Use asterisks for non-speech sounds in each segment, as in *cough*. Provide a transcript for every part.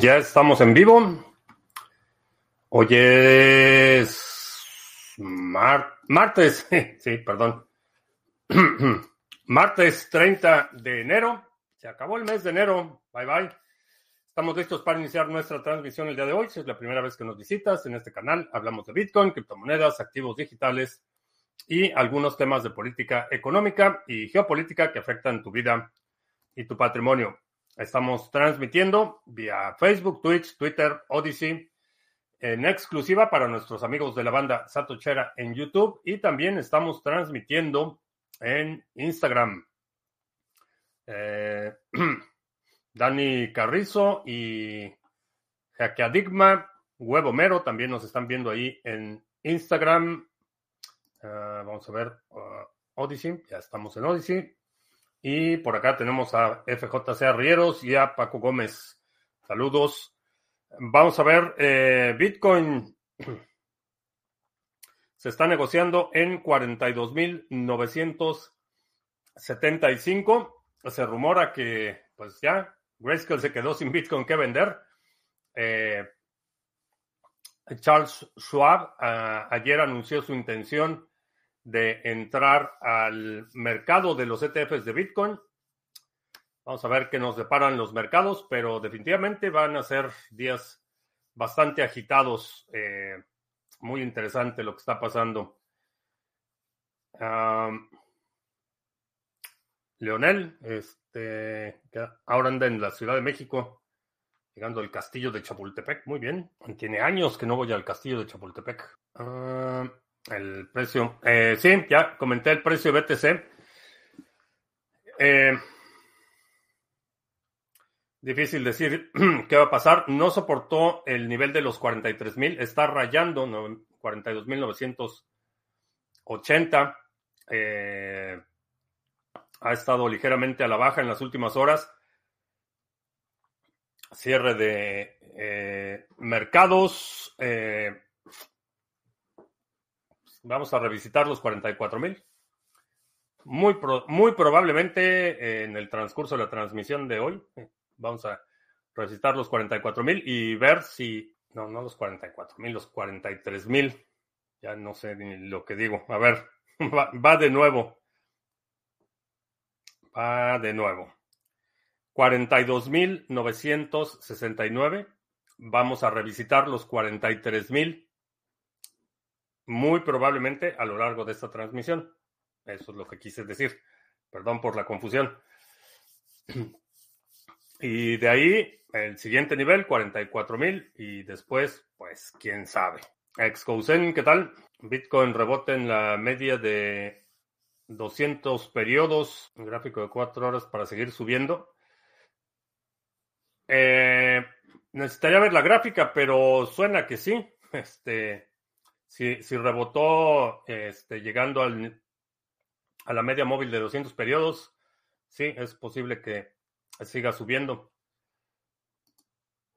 Ya estamos en vivo. Hoy es martes, *laughs* sí, perdón. *clears throat* martes 30 de enero. Se acabó el mes de enero. Bye bye. Estamos listos para iniciar nuestra transmisión el día de hoy. Si es la primera vez que nos visitas en este canal, hablamos de Bitcoin, criptomonedas, activos digitales y algunos temas de política económica y geopolítica que afectan tu vida y tu patrimonio. Estamos transmitiendo vía Facebook, Twitch, Twitter, Odyssey, en exclusiva para nuestros amigos de la banda Satochera en YouTube y también estamos transmitiendo en Instagram. Eh, *clears throat* Dani Carrizo y Hackeadigma, Huevo Mero también nos están viendo ahí en Instagram. Ah, vamos a ver, uh, Odyssey, ya estamos en Odyssey. Y por acá tenemos a FJC Arrieros y a Paco Gómez. Saludos. Vamos a ver, eh, Bitcoin *clears throat* se está negociando en 42.975. Se rumora que, pues ya, Grayscale se quedó sin Bitcoin que vender. Eh, Charles Schwab ah, ayer anunció su intención de entrar al mercado de los ETFs de Bitcoin. Vamos a ver qué nos deparan los mercados, pero definitivamente van a ser días bastante agitados. Eh, muy interesante lo que está pasando. Leonel, este, ahora anda en la Ciudad de México, llegando al castillo de Chapultepec. Muy bien. Tiene años que no voy al castillo de Chapultepec. El precio. Eh, sí, ya comenté el precio BTC. Eh, difícil decir *clears throat* qué va a pasar. No soportó el nivel de los 43 mil. Está rayando 42.980. Eh, ha estado ligeramente a la baja en las últimas horas. Cierre de eh, mercados. Eh, Vamos a revisitar los 44 mil. Muy, muy probablemente en el transcurso de la transmisión de hoy vamos a revisitar los 44 mil y ver si, no, no los 44 mil, los 43 mil. Ya no sé ni lo que digo. A ver, *laughs* va, va de nuevo. Va de nuevo. 42.969. Vamos a revisitar los 43.000 muy probablemente a lo largo de esta transmisión. Eso es lo que quise decir. Perdón por la confusión. *clears throat* Y de ahí, el siguiente nivel, 44 mil. Y después, pues, quién sabe. Excousen, ¿qué tal? Bitcoin rebote en la media de 200 periodos. Un gráfico de 4 horas para seguir subiendo. Eh, necesitaría ver la gráfica, pero suena que sí. Este, si, si rebotó este, llegando al, a la media móvil de 200 periodos, sí, es posible que siga subiendo.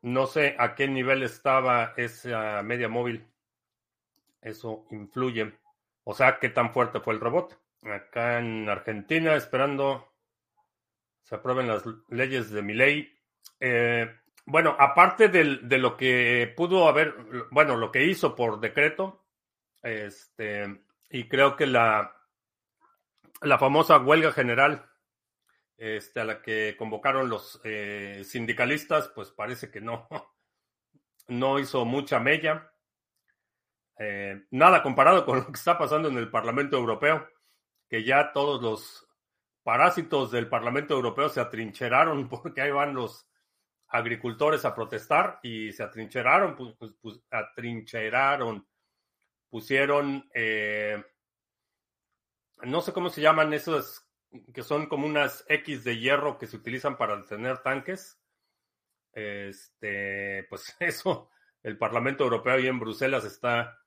No sé a qué nivel estaba esa media móvil. Eso influye. O sea, qué tan fuerte fue el rebote. Acá en Argentina, esperando se aprueben las leyes de mi ley. Eh, bueno, aparte de lo que pudo haber, bueno, lo que hizo por decreto, este, y creo que la, la famosa huelga general este, a la que convocaron los eh, sindicalistas, pues parece que no, *laughs* no hizo mucha mella. Eh, nada comparado con lo que está pasando en el Parlamento Europeo, que ya todos los parásitos del Parlamento Europeo se atrincheraron *laughs* porque ahí van los agricultores a protestar y se atrincheraron, pues, pues, pues atrincheraron pusieron, eh, no sé cómo se llaman esos, que son como unas X de hierro que se utilizan para detener tanques. Este, pues *laughs* eso, el Parlamento Europeo y en Bruselas está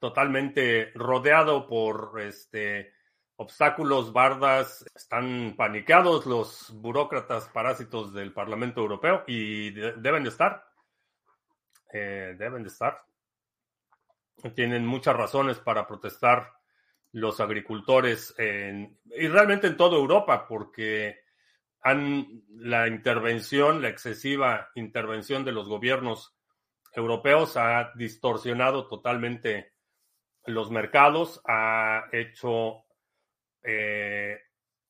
totalmente rodeado por este obstáculos, bardas, están panicados los burócratas parásitos del Parlamento Europeo y deben de estar. Eh, deben de estar tienen muchas razones para protestar los agricultores y realmente en toda Europa, porque han, la intervención, la excesiva intervención de los gobiernos europeos ha distorsionado totalmente los mercados, ha hecho eh,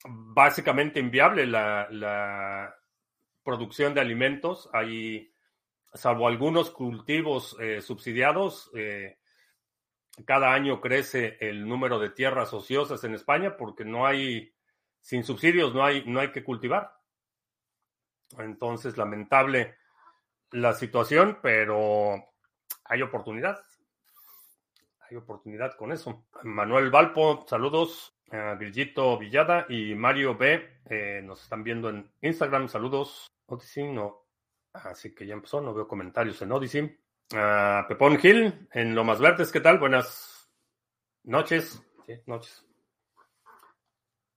básicamente inviable la, la, producción de alimentos. Hay, salvo algunos cultivos eh, subsidiados, eh, cada año crece el número de tierras ociosas en España porque no hay, sin subsidios no hay, no hay que cultivar. Entonces, lamentable la situación, pero hay oportunidad. Hay oportunidad con eso. Manuel Valpo, saludos. Grillito Villada y Mario B eh, nos están viendo en Instagram. Saludos. Odyssey no. Así que ya empezó. No veo comentarios en Odyssey. Pepón Gil en Lomas Verdes. ¿Qué tal? Buenas noches. Sí, noches.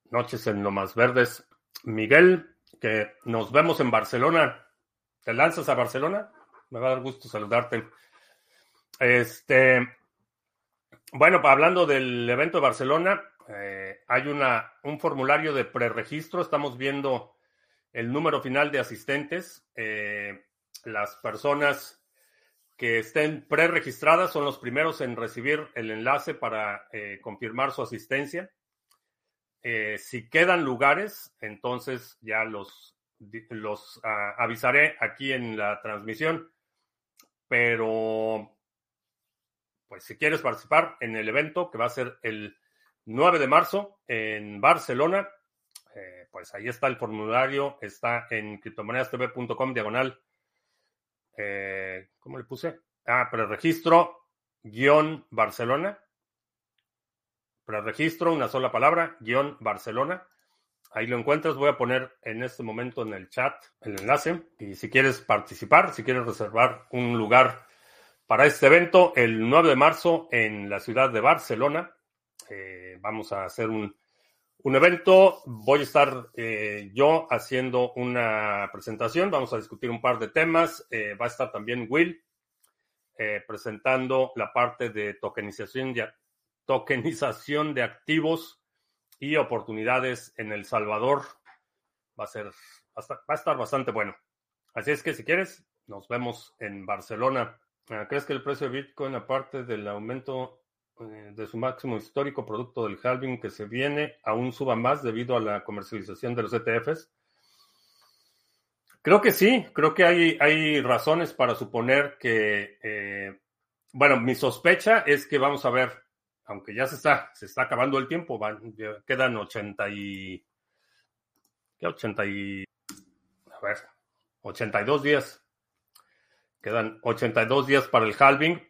Noches en Lomas Verdes. Miguel, que nos vemos en Barcelona. ¿Te lanzas a Barcelona? Me va a dar gusto saludarte. Este, bueno, hablando del evento de Barcelona, eh, hay una, un formulario de preregistro. Estamos viendo el número final de asistentes. Eh, las personas que estén preregistradas son los primeros en recibir el enlace para eh, confirmar su asistencia. si quedan lugares, entonces ya los los ah, avisaré aquí en la transmisión. Pero, pues si quieres participar en el evento que va a ser el 9 de marzo en Barcelona, eh, pues ahí está el formulario, está en criptomonedastv.com diagonal. Eh, ¿Cómo le puse? Ah, preregistro guion Barcelona. Preregistro, una sola palabra, guion Barcelona. Ahí lo encuentras. Voy a poner en este momento en el chat el enlace. Y si quieres participar, si quieres reservar un lugar para este evento, el 9 de marzo en la ciudad de Barcelona, eh, vamos a hacer un, evento. Voy a estar eh, yo haciendo una presentación. Vamos a discutir un par de temas. Eh, va a estar también Will presentando la parte de tokenización de, activos y oportunidades en El Salvador. Va a ser, va a estar bastante bueno. Así es que si quieres, nos vemos en Barcelona. Ah, ¿Crees que el precio de Bitcoin, aparte del aumento eh, de su máximo histórico producto del halving que se viene, aún suba más debido a la comercialización de los ETFs? Creo que sí, creo que hay, hay razones para suponer que, eh, bueno, mi sospecha es que vamos a ver aunque ya se está, se está acabando el tiempo, quedan 80 y, ¿qué 80 y, a ver, 82 días. Quedan 82 días para el halving.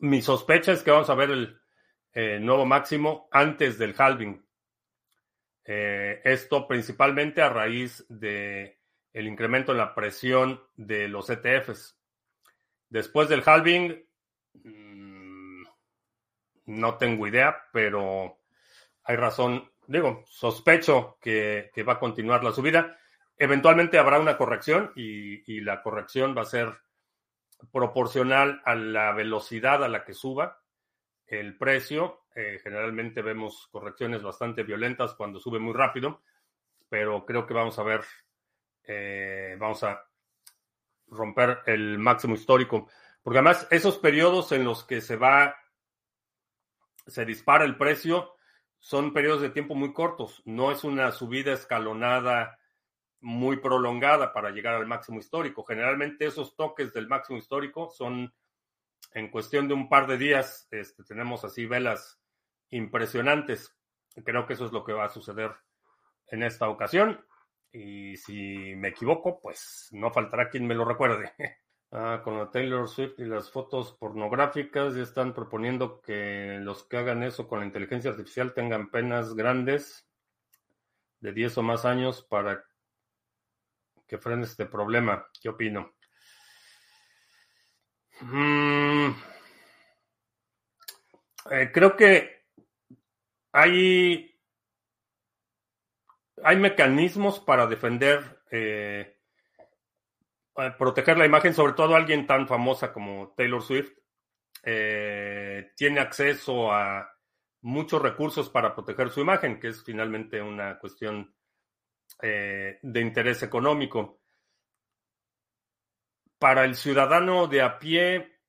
Mi sospecha es que vamos a ver el eh, nuevo máximo antes del halving. Eh, esto principalmente a raíz de el incremento en la presión de los ETFs. Después del halving, no tengo idea, pero hay razón, digo, sospecho que, va a continuar la subida. Eventualmente habrá una corrección y, la corrección va a ser proporcional a la velocidad a la que suba el precio. Eh, generalmente vemos correcciones bastante violentas cuando sube muy rápido, pero creo que vamos a ver, eh, vamos a romper el máximo histórico, porque además esos periodos en los que se va se dispara el precio, son periodos de tiempo muy cortos. No es una subida escalonada muy prolongada para llegar al máximo histórico. Generalmente esos toques del máximo histórico son en cuestión de un par de días. Este, tenemos así velas impresionantes. Creo que eso es lo que va a suceder en esta ocasión. Y si me equivoco, pues no faltará quien me lo recuerde. *laughs* Ah, con la Taylor Swift y las fotos pornográficas ya están proponiendo que los que hagan eso con la inteligencia artificial tengan penas grandes de 10 o más años para que frene este problema. ¿Qué opino? Mm, eh, creo que hay, hay mecanismos para defender eh, proteger la imagen, sobre todo alguien tan famosa como Taylor Swift, eh, tiene acceso a muchos recursos para proteger su imagen, que es finalmente una cuestión de interés económico. Para el ciudadano de a pie,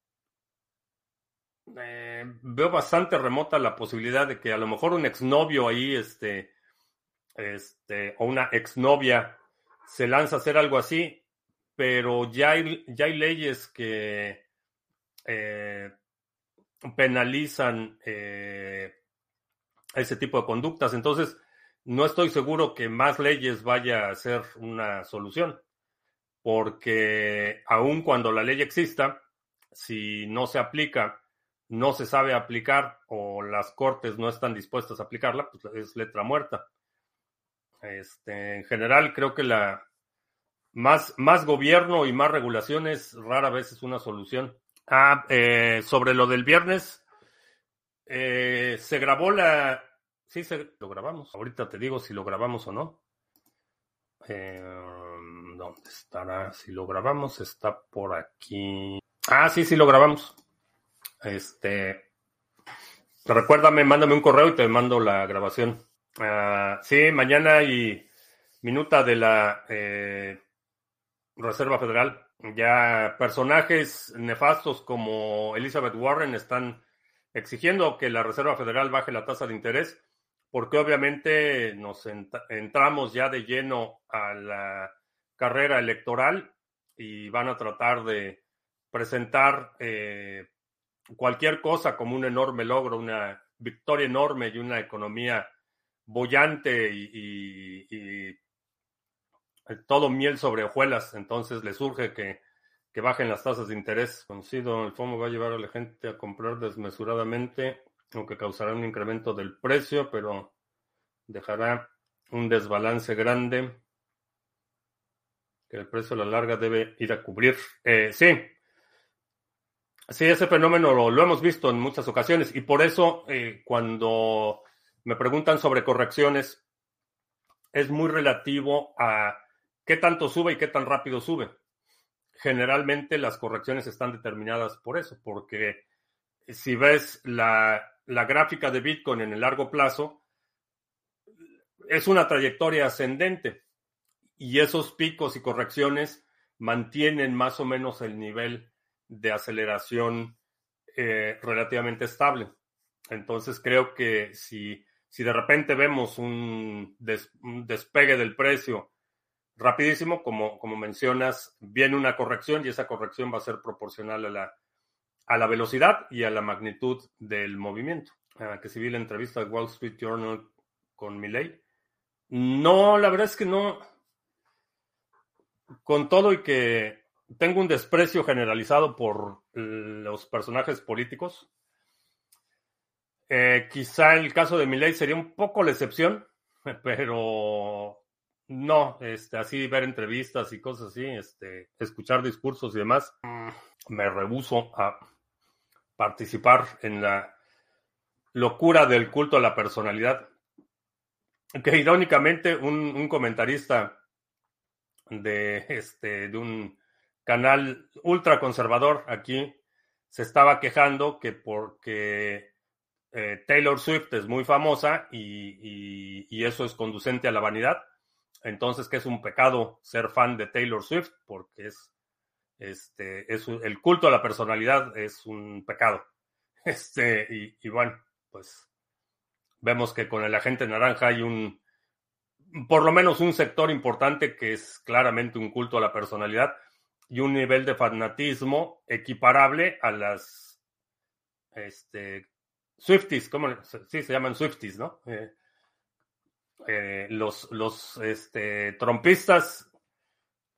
veo bastante remota la posibilidad de que a lo mejor un exnovio ahí, este, este, o una exnovia se lanza a hacer algo así, pero ya hay, ya hay leyes que eh, penalizan eh, ese tipo de conductas. Entonces, no estoy seguro que más leyes vaya a ser una solución, porque aun cuando la ley exista, si no se aplica, no se sabe aplicar o las cortes no están dispuestas a aplicarla, pues es letra muerta. Este, en general, creo que la más, más gobierno y más regulaciones rara vez es una solución. Ah, eh, sobre lo del viernes, eh, se grabó la. Sí, se, lo grabamos. Ahorita te digo si lo grabamos o no. Eh, ¿Dónde estará? Si lo grabamos, está por aquí. Ah, sí, sí, lo grabamos. Este. Recuérdame, mándame un correo y te mando la grabación. Ah, sí, mañana y minuta de la eh, Reserva Federal. Ya personajes nefastos como Elizabeth Warren están exigiendo que la Reserva Federal baje la tasa de interés, porque obviamente nos entramos ya de lleno a la carrera electoral y van a tratar de presentar eh, cualquier cosa como un enorme logro, una victoria enorme y una economía bollante y, todo miel sobre hojuelas. Entonces le surge que, bajen las tasas de interés. Conocido, el fondo va a llevar a la gente a comprar desmesuradamente, aunque causará un incremento del precio, pero dejará un desbalance grande que el precio a la larga debe ir a cubrir. Eh, sí, sí, ese fenómeno lo, hemos visto en muchas ocasiones y por eso eh, cuando me preguntan sobre correcciones, es muy relativo a qué tanto sube y qué tan rápido sube. Generalmente las correcciones están determinadas por eso, porque si ves la, gráfica de Bitcoin en el largo plazo, es una trayectoria ascendente y esos picos y correcciones mantienen más o menos el nivel de aceleración eh, relativamente estable. Entonces creo que si si de repente vemos un, despegue del precio rapidísimo, como, como mencionas, viene una corrección y esa corrección va a ser proporcional a la, a la velocidad y a la magnitud del movimiento. Ah, que si vi la entrevista de Wall Street Journal con Milley. No, la verdad es que no. Con todo y que tengo un desprecio generalizado por los personajes políticos, eh, quizá el caso de Milei sería un poco la excepción, *laughs* pero no, este, así ver entrevistas y cosas así, este, escuchar discursos y demás, me rehuso a participar en la locura del culto a la personalidad. Que irónicamente un, comentarista de, este, de un canal ultra conservador aquí se estaba quejando que porque eh, Taylor Swift es muy famosa y, eso es conducente a la vanidad. Entonces, que es un pecado ser fan de Taylor Swift, porque es, este, es el culto a la personalidad es un pecado. *laughs* Este, y, bueno, pues vemos que con el agente naranja hay un, por lo menos un sector importante que es claramente un culto a la personalidad y un nivel de fanatismo equiparable a las este, Swifties, ¿cómo? Sí, se llaman Swifties, ¿no? Eh, eh, los los este, trompistas,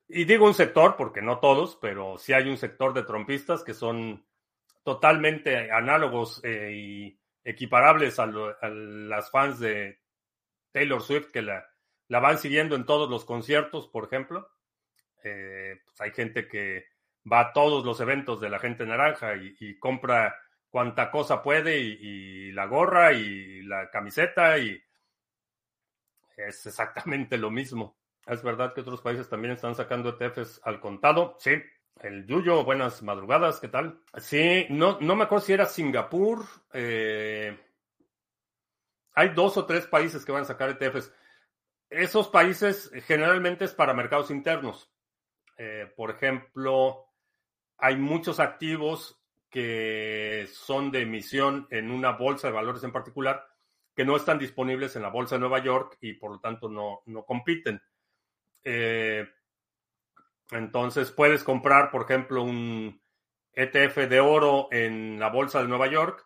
y digo un sector porque no todos, pero sí hay un sector de trompistas que son totalmente análogos eh, y equiparables a, las fans de Taylor Swift que la, la, van siguiendo en todos los conciertos, por ejemplo. Pues hay gente que va a todos los eventos de la gente naranja y compra cuanta cosa puede y, la gorra y la camiseta y es exactamente lo mismo. Es verdad que otros países también están sacando ETFs al contado. Sí, el Yuyo, buenas madrugadas, ¿qué tal? Sí, no, no me acuerdo si era Singapur. Eh, hay dos o tres países que van a sacar ETFs. esos países generalmente es para mercados internos. Eh, por ejemplo, hay muchos activos que son de emisión en una bolsa de valores en particular que no están disponibles en la bolsa de Nueva York y por lo tanto no, no compiten. Eh, entonces puedes comprar, por ejemplo, un ETF de oro en la bolsa de Nueva York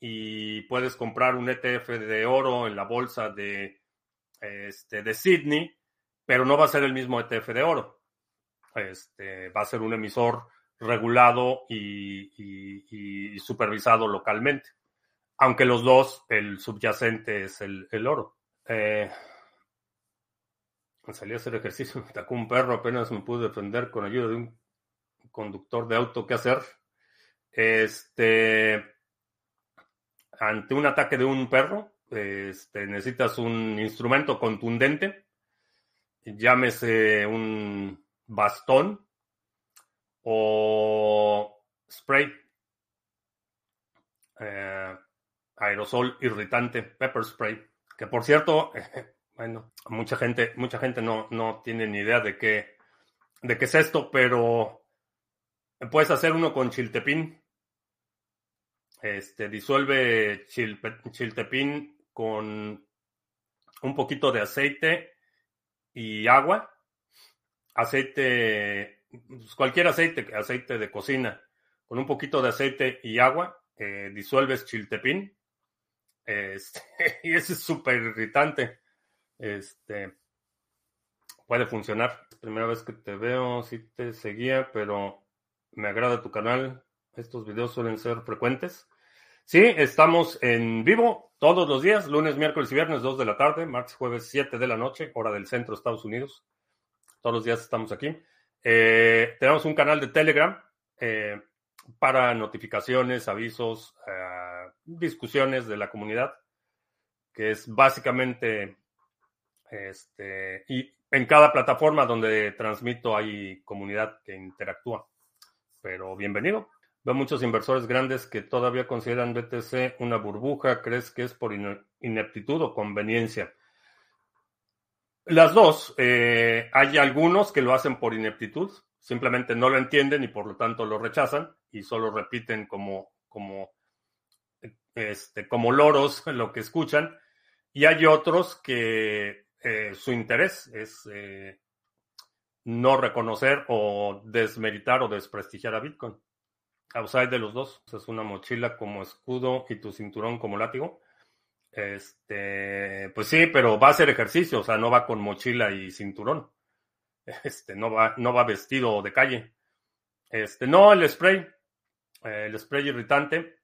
y puedes comprar un ETF de oro en la bolsa de, este, de Sydney, pero no va a ser el mismo ETF de oro. Este, va a ser un emisor regulado y, supervisado localmente. Aunque los dos, el subyacente es el, oro. Eh, salí a hacer ejercicio, *laughs* me atacó un perro, apenas me pude defender con ayuda de un conductor de auto. ¿Qué hacer? Este, ante un ataque de un perro, este, necesitas un instrumento contundente, llámese un bastón o spray, eh, aerosol irritante, pepper spray, que por cierto, *laughs* bueno, mucha gente, mucha gente no, no tiene ni idea de qué, de qué es esto, pero puedes hacer uno con chiltepín. Este, disuelve chiltepín con un poquito de aceite y agua. Aceite pues, cualquier aceite, aceite de cocina, con un poquito de aceite y agua, eh, disuelves chiltepín. Este, *laughs* y es súper irritante. Este, puede funcionar. Primera vez que te veo, sí te seguía, pero me agrada tu canal. Estos videos suelen ser frecuentes. Sí, estamos en vivo todos los días, lunes, miércoles y viernes, 2 de la tarde, martes, jueves, 7 de la noche, hora del centro de Estados Unidos. Todos los días estamos aquí. Eh, tenemos un canal de Telegram eh, para notificaciones, avisos, eh, discusiones de la comunidad, que es básicamente este, y en cada plataforma donde transmito hay comunidad que interactúa. Pero bienvenido. Veo muchos inversores grandes que todavía consideran BTC una burbuja. ¿Crees que es por ineptitud o conveniencia? Las dos. Eh, hay algunos que lo hacen por ineptitud, simplemente no lo entienden y por lo tanto lo rechazan y solo repiten como, como, este, como loros lo que escuchan. Y hay otros que eh, su interés es eh, no reconocer o desmeritar o desprestigiar a Bitcoin. Outside de los dos. Es una mochila como escudo y tu cinturón como látigo. Este, pues sí, pero va a hacer ejercicio, o sea, no va con mochila y cinturón. *laughs* Este, no va, no va vestido de calle. Este, no, el spray, eh, el spray irritante,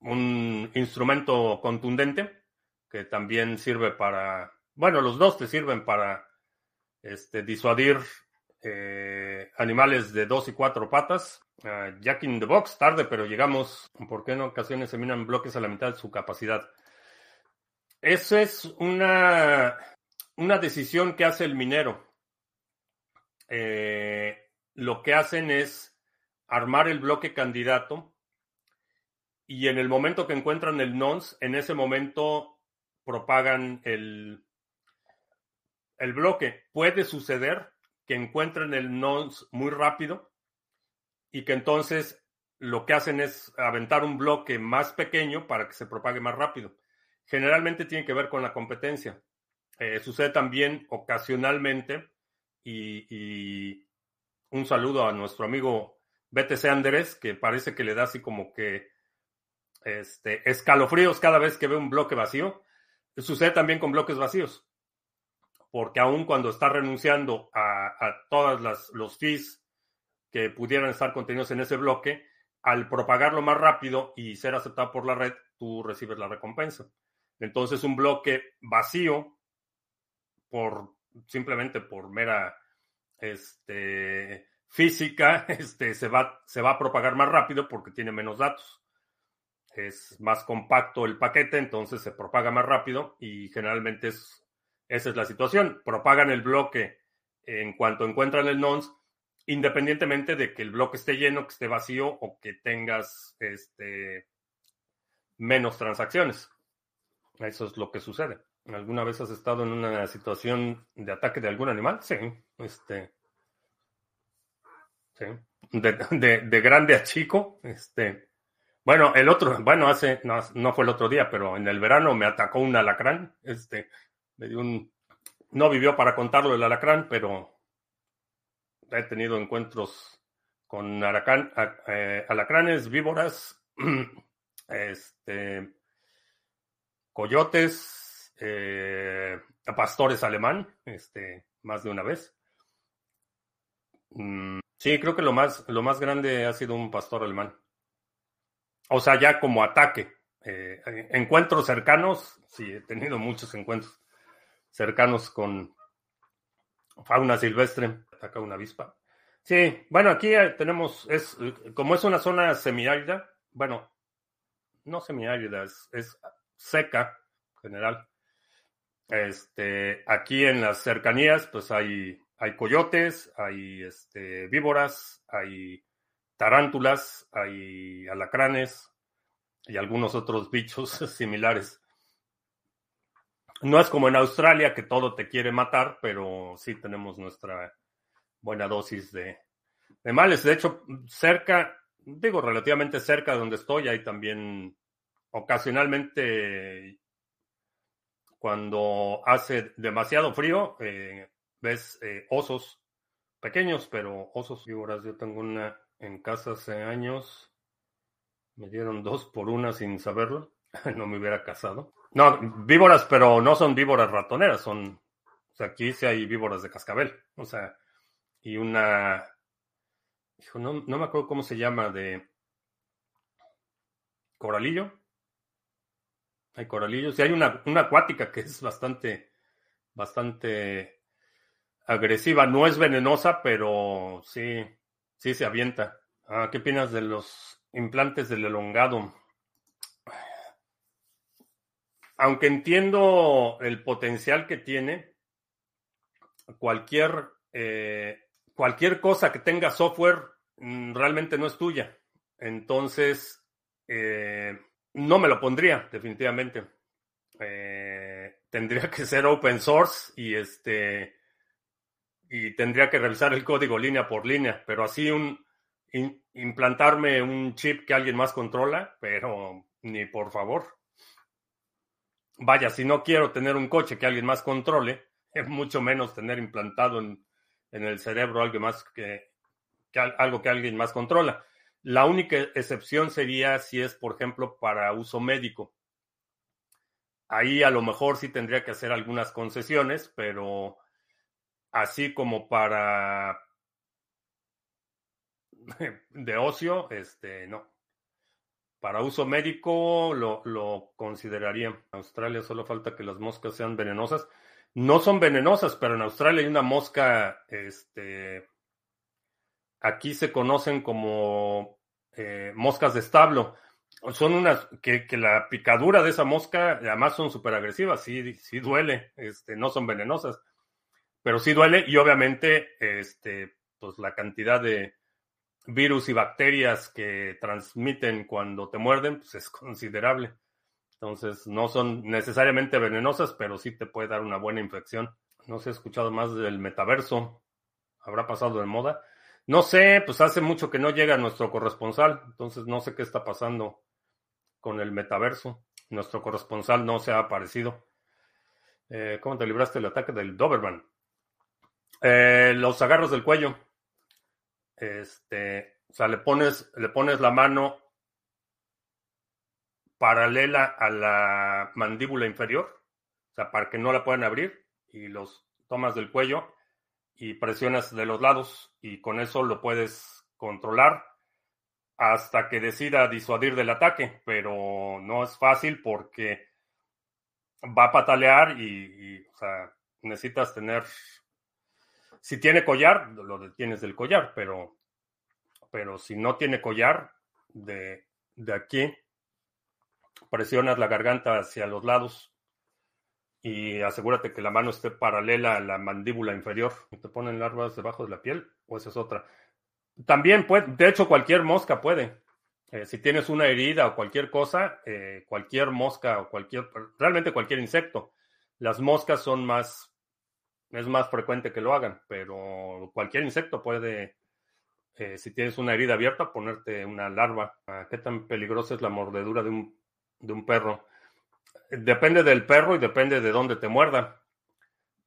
un instrumento contundente que también sirve para, bueno, los dos te sirven para este, disuadir eh, animales de dos y cuatro patas. Uh, Jack in the Box, tarde, pero llegamos. ¿Por qué en ocasiones se minan bloques a la mitad de su capacidad? Eso es una, una decisión que hace el minero. Eh, lo que hacen es armar el bloque candidato y en el momento que encuentran el nonce, en ese momento propagan el, el bloque. Puede suceder que encuentren el nonce muy rápido y que entonces lo que hacen es aventar un bloque más pequeño para que se propague más rápido. Generalmente tiene que ver con la competencia. Eh, sucede también ocasionalmente y, un saludo a nuestro amigo BTC Andrés, que parece que le da así como que este, escalofríos cada vez que ve un bloque vacío. Sucede también con bloques vacíos porque aun cuando está renunciando a, todos los fees que pudieran estar contenidos en ese bloque, al propagarlo más rápido y ser aceptado por la red, tú recibes la recompensa. Entonces, un bloque vacío, por simplemente por mera este, física, *laughs* este, se, va, se va a propagar más rápido porque tiene menos datos. Es más compacto el paquete, entonces se propaga más rápido y generalmente es esa es la situación. Propagan el bloque en cuanto encuentran el nonce, independientemente de que el bloque esté lleno, que esté vacío o que tengas este, menos transacciones. Eso es lo que sucede. ¿Alguna vez has estado en una situación de ataque de algún animal? Sí, este. Sí. De, de, grande a chico, este. Bueno, el otro, bueno, hace, no, no, fue el otro día, pero en el verano me atacó un alacrán, este, me dio un, no vivió para contarlo el alacrán, pero he tenido encuentros con aracán, eh, alacranes, víboras, *clears throat* este, coyotes, eh, pastores alemán, este, más de una vez. Mm, sí, creo que lo más, lo más grande ha sido un pastor alemán. O sea, ya como ataque. Eh, encuentros cercanos, sí, he tenido muchos encuentros cercanos con fauna silvestre. Ataca una avispa. Sí, bueno, aquí tenemos, es, como es una zona semiárida, bueno, no semiárida, es, es seca en general. Este, aquí en las cercanías, pues hay, hay coyotes, hay este, víboras, hay tarántulas, hay alacranes y algunos otros bichos *laughs* similares. No es como en Australia que todo te quiere matar, pero sí tenemos nuestra buena dosis de, males. De hecho, cerca, digo relativamente cerca de donde estoy, hay también ocasionalmente cuando hace demasiado frío, eh, ves eh, osos pequeños, pero osos víboras. Yo tengo una en casa hace años. Me dieron dos por una sin saberlo. *laughs* no me hubiera casado. No, víboras, pero no son víboras ratoneras, son. O sea, aquí sí hay víboras de cascabel. O sea, y una. Hijo, no, no me acuerdo cómo se llama, de. Coralillo. Hay coralillos. Y hay una, una acuática que es bastante. Bastante agresiva. No es venenosa, pero sí. Sí se avienta. Ah, ¿Qué opinas de los implantes del elongado? aunque entiendo el potencial que tiene, cualquier, eh, cualquier cosa que tenga software mm, realmente no es tuya. Entonces, eh, no me lo pondría, definitivamente. Eh, tendría *laughs* que ser open source y este y tendría que revisar el código línea por línea, pero así un implantarme un chip que alguien más controla, pero ni por favor vaya, si no quiero tener un coche que alguien más controle, *laughs* es mucho menos tener implantado en, el cerebro algo más que, algo que alguien más controla. La única excepción sería si es, por ejemplo, para uso médico. Ahí a lo mejor sí tendría que hacer algunas concesiones, pero así como para *laughs* de ocio, este, no. Para uso médico lo, lo consideraría. En Australia solo falta que las moscas sean venenosas. No son venenosas, pero en Australia hay una mosca, este, aquí se conocen como eh, moscas de establo. Son unas que, la picadura de esa mosca, además son súper agresivas, sí, sí duele, este, no son venenosas, pero sí duele y obviamente, este, pues la cantidad de, virus y bacterias que transmiten cuando te muerden, pues es considerable. Entonces, no son necesariamente venenosas, pero sí te puede dar una buena infección. No se ha escuchado más del metaverso. ¿Habrá pasado de moda? No sé, pues hace mucho que no llega nuestro corresponsal, entonces no sé qué está pasando con el metaverso. Nuestro corresponsal no se ha aparecido. Eh, ¿Cómo te libraste del ataque del Doberman? Eh, los agarros del cuello. Este, o sea, le pones, le pones la mano paralela a la mandíbula inferior, o sea, para que no la puedan abrir, y los tomas del cuello y presionas de los lados, y con eso lo puedes controlar hasta que decida disuadir del ataque, pero no es fácil porque va a patalear y, y o sea, necesitas tener si tiene collar, lo detienes del collar, pero, pero si no tiene collar, de, de aquí presionas la garganta hacia los lados y asegúrate que la mano esté paralela a la mandíbula inferior. ¿Te ponen larvas debajo de la piel? ¿O esa es otra? También puede, de hecho cualquier mosca puede. Eh, si tienes una herida o cualquier cosa, eh, cualquier mosca o cualquier, realmente cualquier insecto Las moscas son más, es más frecuente que lo hagan, pero cualquier insecto puede, eh, si tienes una herida abierta, ponerte una larva. Ah, ¿Qué tan peligrosa es la mordedura de un, de un perro? Depende del perro y depende de dónde te muerda.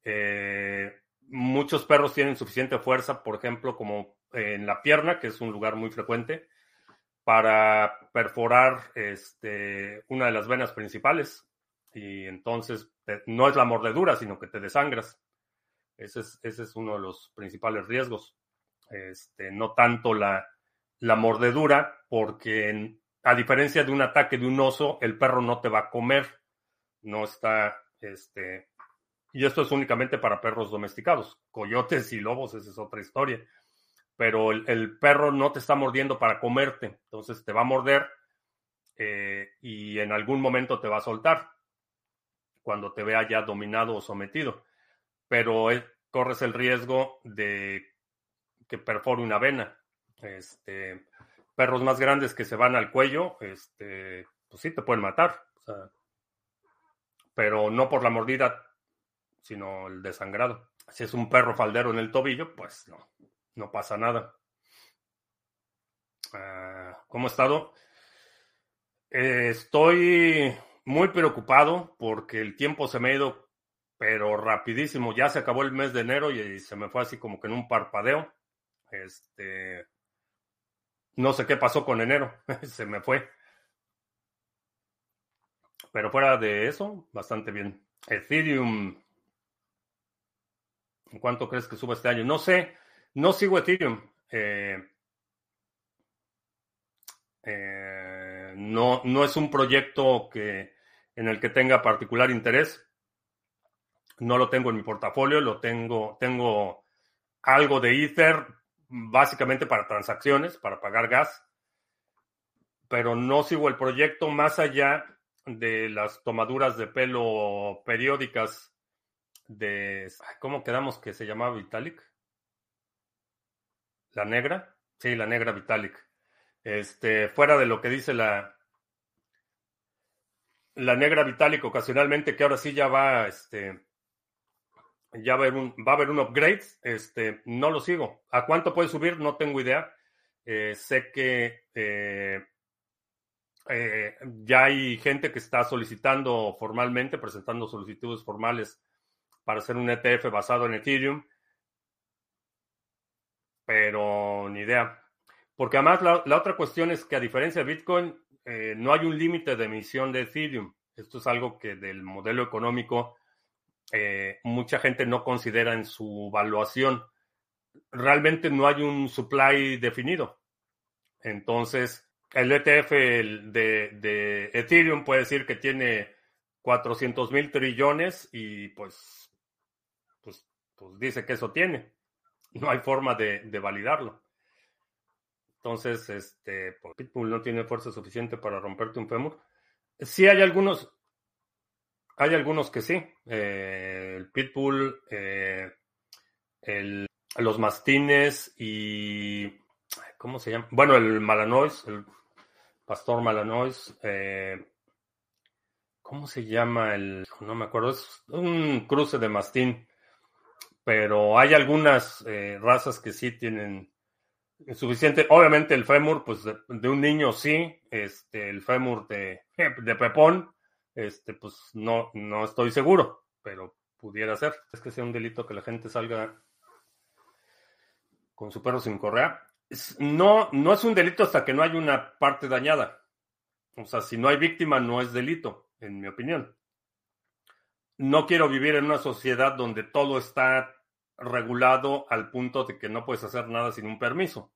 Eh, muchos perros tienen suficiente fuerza, por ejemplo, como en la pierna, que es un lugar muy frecuente, para perforar este, una de las venas principales. Y entonces no es la mordedura, sino que te desangras. Ese es, ese es uno de los principales riesgos. Este, no tanto la, la mordedura, porque a diferencia de un ataque de un oso, el perro no te va a comer. No está, este, y esto es únicamente para perros domesticados. Coyotes y lobos, esa es otra historia pero el, perro no te está mordiendo para comerte, entonces te va a morder eh, y en algún momento te va a soltar cuando te vea ya dominado o sometido, pero corres el riesgo de que perfore una vena. Este, perros más grandes que se van al cuello, este, pues sí te pueden matar, pero no por la mordida, sino el desangrado. Si es un perro faldero en el tobillo, pues no, no pasa nada. Ah, ¿Cómo he estado? Eh, estoy muy preocupado porque el tiempo se me ha ido, pero rapidísimo. Ya se acabó el mes de enero y, se me fue así como que en un parpadeo. Este, no sé qué pasó con enero, *laughs* se me fue. Pero fuera de eso, bastante bien. Ethereum, ¿en cuánto crees que sube este año? No sé. No sigo Ethereum. Eh, eh, no, no es un proyecto que, en el que tenga particular interés. No lo tengo en mi portafolio, lo tengo, tengo algo de Ether, básicamente para transacciones, para pagar gas, pero no sigo el proyecto más allá de las tomaduras de pelo periódicas de, ¿cómo quedamos que se llamaba Vitalik? La negra, sí, la negra Vitalik. Este, fuera de lo que dice la, la negra Vitalik ocasionalmente, que ahora sí ya va, este, ya va a haber un, va a haber un upgrade, este, no lo sigo. ¿A cuánto puede subir? No tengo idea. Eh, sé que eh, eh, ya hay gente que está solicitando formalmente, presentando solicitudes formales para hacer un ETF basado en Ethereum pero ni idea. Porque además la, otra cuestión es que a diferencia de Bitcoin, no hay un límite de emisión de Ethereum. Esto es algo que del modelo económico eh, mucha gente no considera en su evaluación. Realmente no hay un supply definido. Entonces, el ETF de, de Ethereum puede decir que tiene 400 mil trillones y pues, pues, pues dice que eso tiene no hay forma de, validarlo. Entonces, este, pues, Pitbull no tiene fuerza suficiente para romperte un fémur. Sí hay algunos, hay algunos que sí. Eh, el Pitbull, eh, los mastines y, ¿cómo se llama? Bueno, el Malanois, el pastor Malanois. Eh, ¿Cómo se llama el? No me acuerdo. Es un cruce de mastín pero hay algunas razas que sí tienen suficiente. Obviamente el fémur, pues de, un niño sí, este, el fémur de, de Pepón, este, pues no, no estoy seguro, pero pudiera ser. Es que sea un delito que la gente salga con su perro sin correa. No, no es un delito hasta que no hay una parte dañada. O sea, si no hay víctima, no es delito, en mi opinión. No quiero vivir en una sociedad donde todo está regulado al punto de que no puedes hacer nada sin un permiso,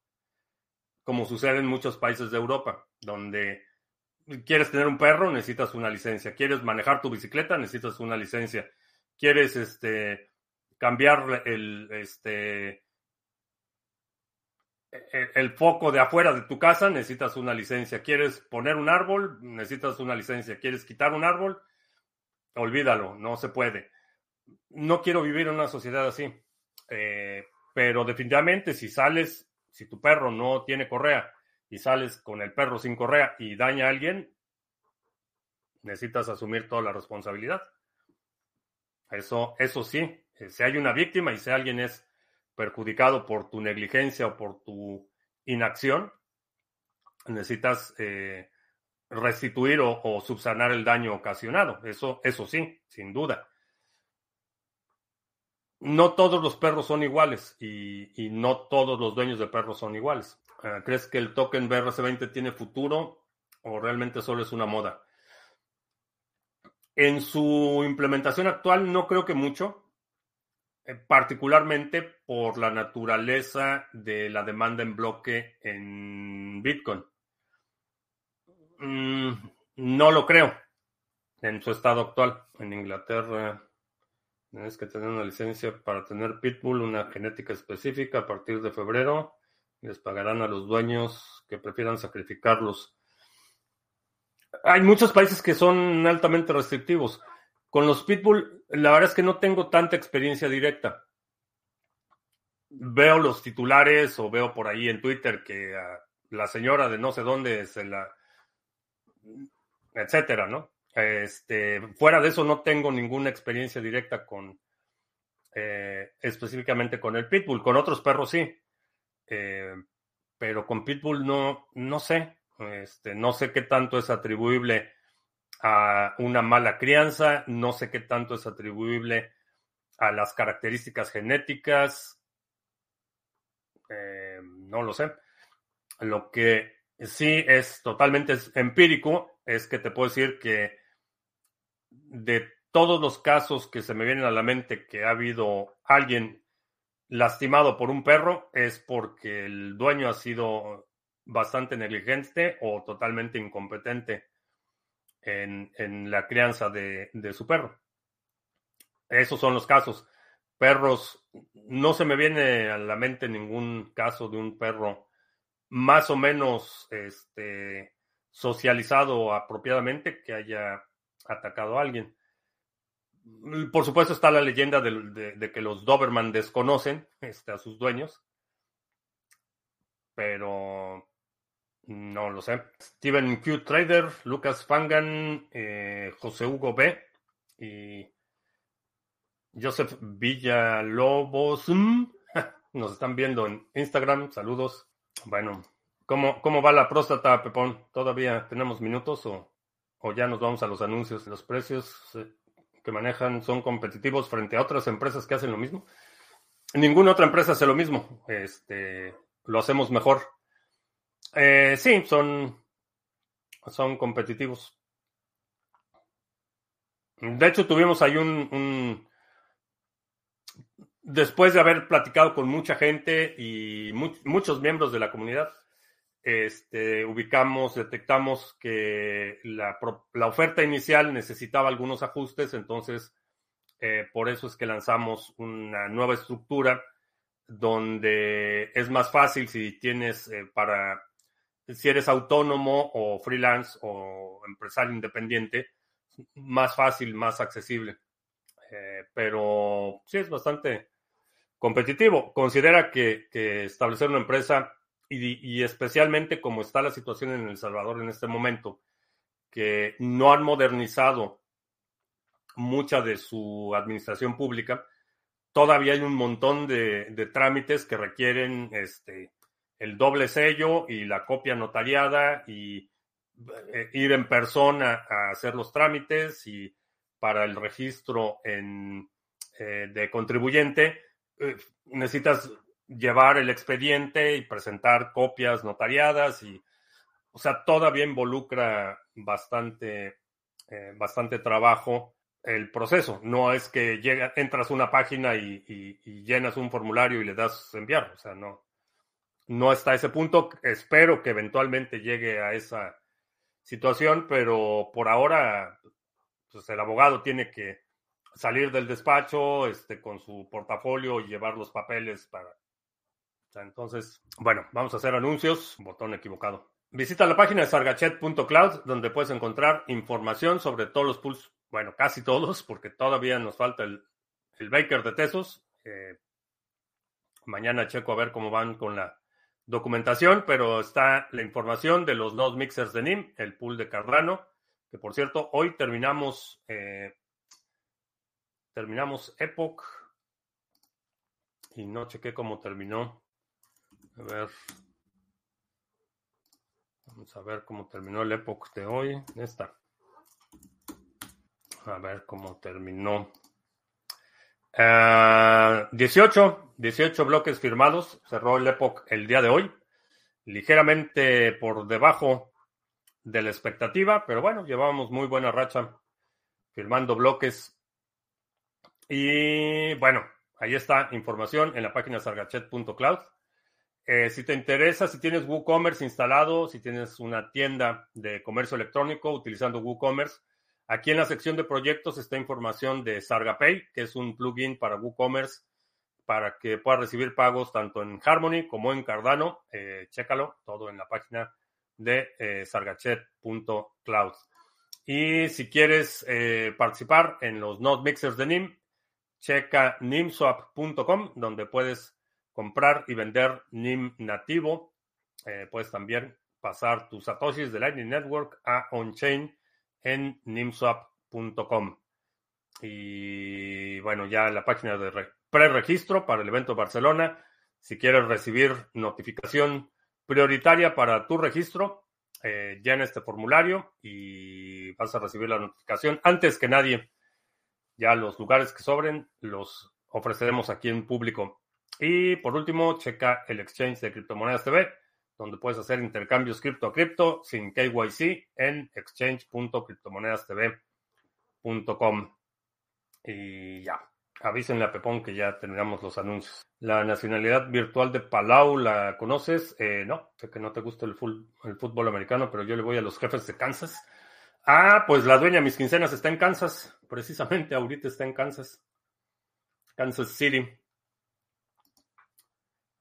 como sucede en muchos países de Europa, donde quieres tener un perro, necesitas una licencia, quieres manejar tu bicicleta, necesitas una licencia, quieres este, cambiar el, este, e-, el foco de afuera de tu casa, necesitas una licencia, quieres poner un árbol, necesitas una licencia, quieres quitar un árbol, olvídalo, no se puede. No quiero vivir en una sociedad así. Eh, pero definitivamente si sales, si tu perro no tiene correa y sales con el perro sin correa y daña a alguien, necesitas asumir toda la responsabilidad. Eso, eso sí, eh, si hay una víctima y si alguien es perjudicado por tu negligencia o por tu inacción, necesitas eh, restituir o, subsanar el daño ocasionado. Eso, eso sí, sin duda. No todos los perros son iguales y, no todos los dueños de perros son iguales. Ah, ¿Crees que el token BRC20 tiene futuro o realmente solo es una moda? En su implementación actual no creo que mucho, eh, particularmente por la naturaleza de la demanda en bloque en Bitcoin. Mm, no lo creo en su estado actual. En Inglaterra tienes que tener una licencia para tener Pitbull, una genética específica a partir de febrero. Les pagarán a los dueños que prefieran sacrificarlos. Hay muchos países que son altamente restrictivos. Con los Pitbull, la verdad es que no tengo tanta experiencia directa. Veo los titulares o veo por ahí en Twitter que la señora de no sé dónde se la etcétera, ¿no? Este, fuera de eso no tengo ninguna experiencia directa con eh, específicamente con el pitbull. Con otros perros sí, eh, pero con pitbull no, no sé. Este, no sé qué tanto es atribuible a una mala crianza, no sé qué tanto es atribuible a las características genéticas, eh, no lo sé. Lo que sí es totalmente empírico, es que te puedo decir que de todos los casos que se me vienen a la mente que ha habido alguien lastimado por un perro, es porque el dueño ha sido bastante negligente o totalmente incompetente en, la crianza de, de su perro. Esos son los casos. Perros, no se me viene a la mente ningún caso de un perro más o menos este, socializado apropiadamente que haya atacado a alguien. Por supuesto está la leyenda de, que los Doberman desconocen este, a sus dueños, pero no lo sé. Steven Q. Trader, Lucas Fangan, eh, José Hugo B. y Joseph Villalobos. *laughs* Nos están viendo en Instagram. Saludos. Bueno, ¿cómo, cómo va la próstata, Pepón? ¿Todavía tenemos minutos o, o ya nos vamos a los anuncios? ¿Los precios que manejan son competitivos frente a otras empresas que hacen lo mismo? Ninguna otra empresa hace lo mismo. Este, lo hacemos mejor. Eh, sí, son, son competitivos. De hecho, tuvimos ahí un después de haber platicado con mucha gente y muchos miembros de la comunidad, este, ubicamos, detectamos que la, oferta inicial necesitaba algunos ajustes, entonces eh, por eso es que lanzamos una nueva estructura donde es más fácil si tienes eh, para, si eres autónomo o freelance o empresario independiente, más fácil, más accesible. Eh, pero sí es bastante, competitivo. Considera que, establecer una empresa y, especialmente como está la situación en El Salvador en este momento, que no han modernizado mucha de su administración pública, todavía hay un montón de, trámites que requieren este, el doble sello y la copia notariada y eh, ir en persona a hacer los trámites y para el registro en, eh, de contribuyente eh, necesitas llevar el expediente y presentar copias notariadas y, o sea, todavía involucra bastante, eh, bastante trabajo el proceso. No es que llega, entras a una página y, llenas un formulario y le das enviar. O sea, no, no está a ese punto. Espero que eventualmente llegue a esa situación, pero por ahora, pues el abogado tiene que salir del despacho este, con su portafolio y llevar los papeles para... entonces, bueno, vamos a hacer anuncios. Botón equivocado. Visita la página de sargachet.cloud donde puedes encontrar información sobre todos los pools, bueno, casi todos, porque todavía nos falta el, el Baker de Tesos. Eh, mañana checo a ver cómo van con la documentación, pero está la información de los dos mixers de NIM, el pool de Cardano, que por cierto, hoy terminamos eh, terminamos Epoch. Y no chequé cómo terminó. A ver. Vamos a ver cómo terminó el Epoch de hoy. Esta. A ver cómo terminó. 18, 18 bloques firmados. Cerró el Epoch el día de hoy. Ligeramente por debajo de la expectativa, pero bueno, llevábamos muy buena racha firmando bloques. Y bueno, ahí está información en la página sargachet.cloud. Eh, si te interesa, si tienes WooCommerce instalado, si tienes una tienda de comercio electrónico utilizando WooCommerce, aquí en la sección de proyectos está información de SargaPay, que es un plugin para WooCommerce para que puedas recibir pagos tanto en Harmony como en Cardano. Eh, chécalo, todo en la página de eh, sargachet.cloud. Y si quieres eh, participar en los node mixers de NIM, checa nimswap.com, donde puedes comprar y vender NIM nativo. Eh, puedes también pasar tus satoshis de Lightning Network a on-chain en nimswap.com. Y bueno, ya la página de pre-registro para el evento Barcelona. Si quieres recibir notificación prioritaria para tu registro, eh, llena este formulario y vas a recibir la notificación antes que nadie. Ya los lugares que sobren los ofreceremos aquí en público. Y por último, checa el exchange de criptomonedas TV, donde puedes hacer intercambios cripto a cripto sin KYC en exchange.criptomonedastv.com. Y ya, avísenle a Pepón que ya terminamos los anuncios. La nacionalidad virtual de Palau, ¿la conoces? Eh, no, sé que no te gusta el, el fútbol americano, pero yo le voy a los jefes de Kansas. Ah, pues la dueña de mis quincenas está en Kansas. Precisamente ahorita está en Kansas. Kansas City.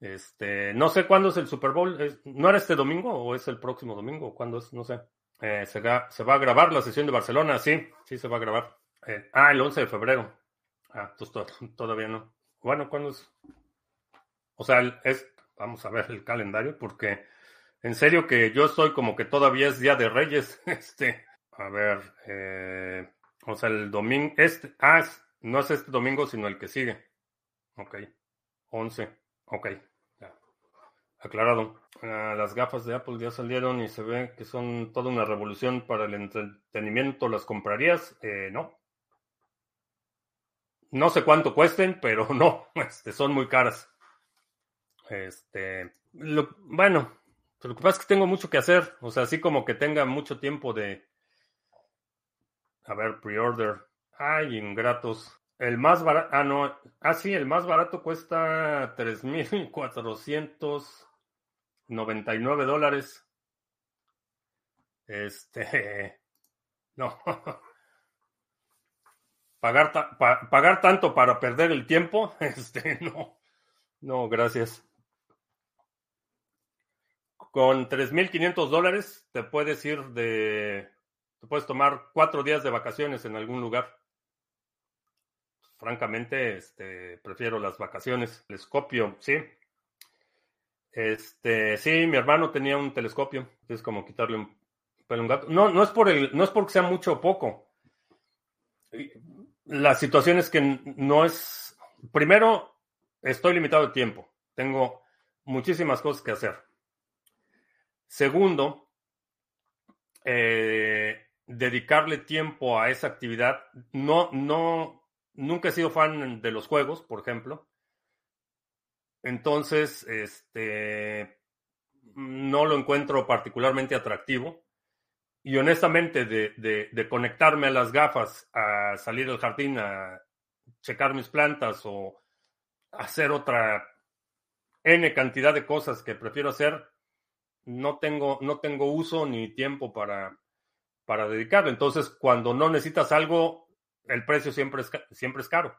Este, no sé cuándo es el Super Bowl. ¿No era este domingo o es el próximo domingo? ¿Cuándo es? No sé. Eh, se, va, a grabar la sesión de Barcelona, sí, sí se va a grabar. Eh, ah, el 11 de febrero. Ah, entonces todavía no. Bueno, ¿cuándo es? O sea, es, vamos a ver el calendario, porque en serio que yo estoy como que todavía es Día de Reyes. *laughs* Este, a ver, eh, o sea, el domingo, este, ah, no es este domingo, sino el que sigue. Ok, 11, ok, ya. Aclarado. Ah, las gafas de Apple ya salieron y se ve que son toda una revolución para el entretenimiento. ¿Las comprarías? Eh, no. No sé cuánto cuesten, *laughs* pero no, este, son muy caras. Este, bueno, lo que pasa es que tengo mucho que hacer. O sea, así como que tenga mucho tiempo de. A ver, pre-order. Ay, ingratos. El más barato. Ah, no. Ah, sí, el más barato cuesta 3.499 dólares. Este. *laughs* No. pagar, pagar tanto para perder el tiempo, *laughs* este, no, no, gracias. Con 3.500 dólares te puedes ir de, te puedes tomar cuatro días de vacaciones en algún lugar. Francamente, este, prefiero las vacaciones. Telescopio, sí. Este, sí, mi hermano tenía un telescopio. Es como quitarle un pelo un gato. No, no es por el, no es porque sea mucho o poco la situación es que no es. Primero, estoy limitado de tiempo. Tengo muchísimas cosas que hacer. Segundo, eh, dedicarle tiempo a esa actividad. No, no, nunca he sido fan de los juegos, por ejemplo. Entonces, este, no lo encuentro particularmente atractivo. Y honestamente, de, conectarme a las gafas, a salir al jardín, a checar mis plantas o hacer otra N cantidad de cosas que prefiero hacer, no tengo, no tengo uso ni tiempo para, para dedicarlo. Entonces, cuando no necesitas algo, el precio siempre es, siempre es caro.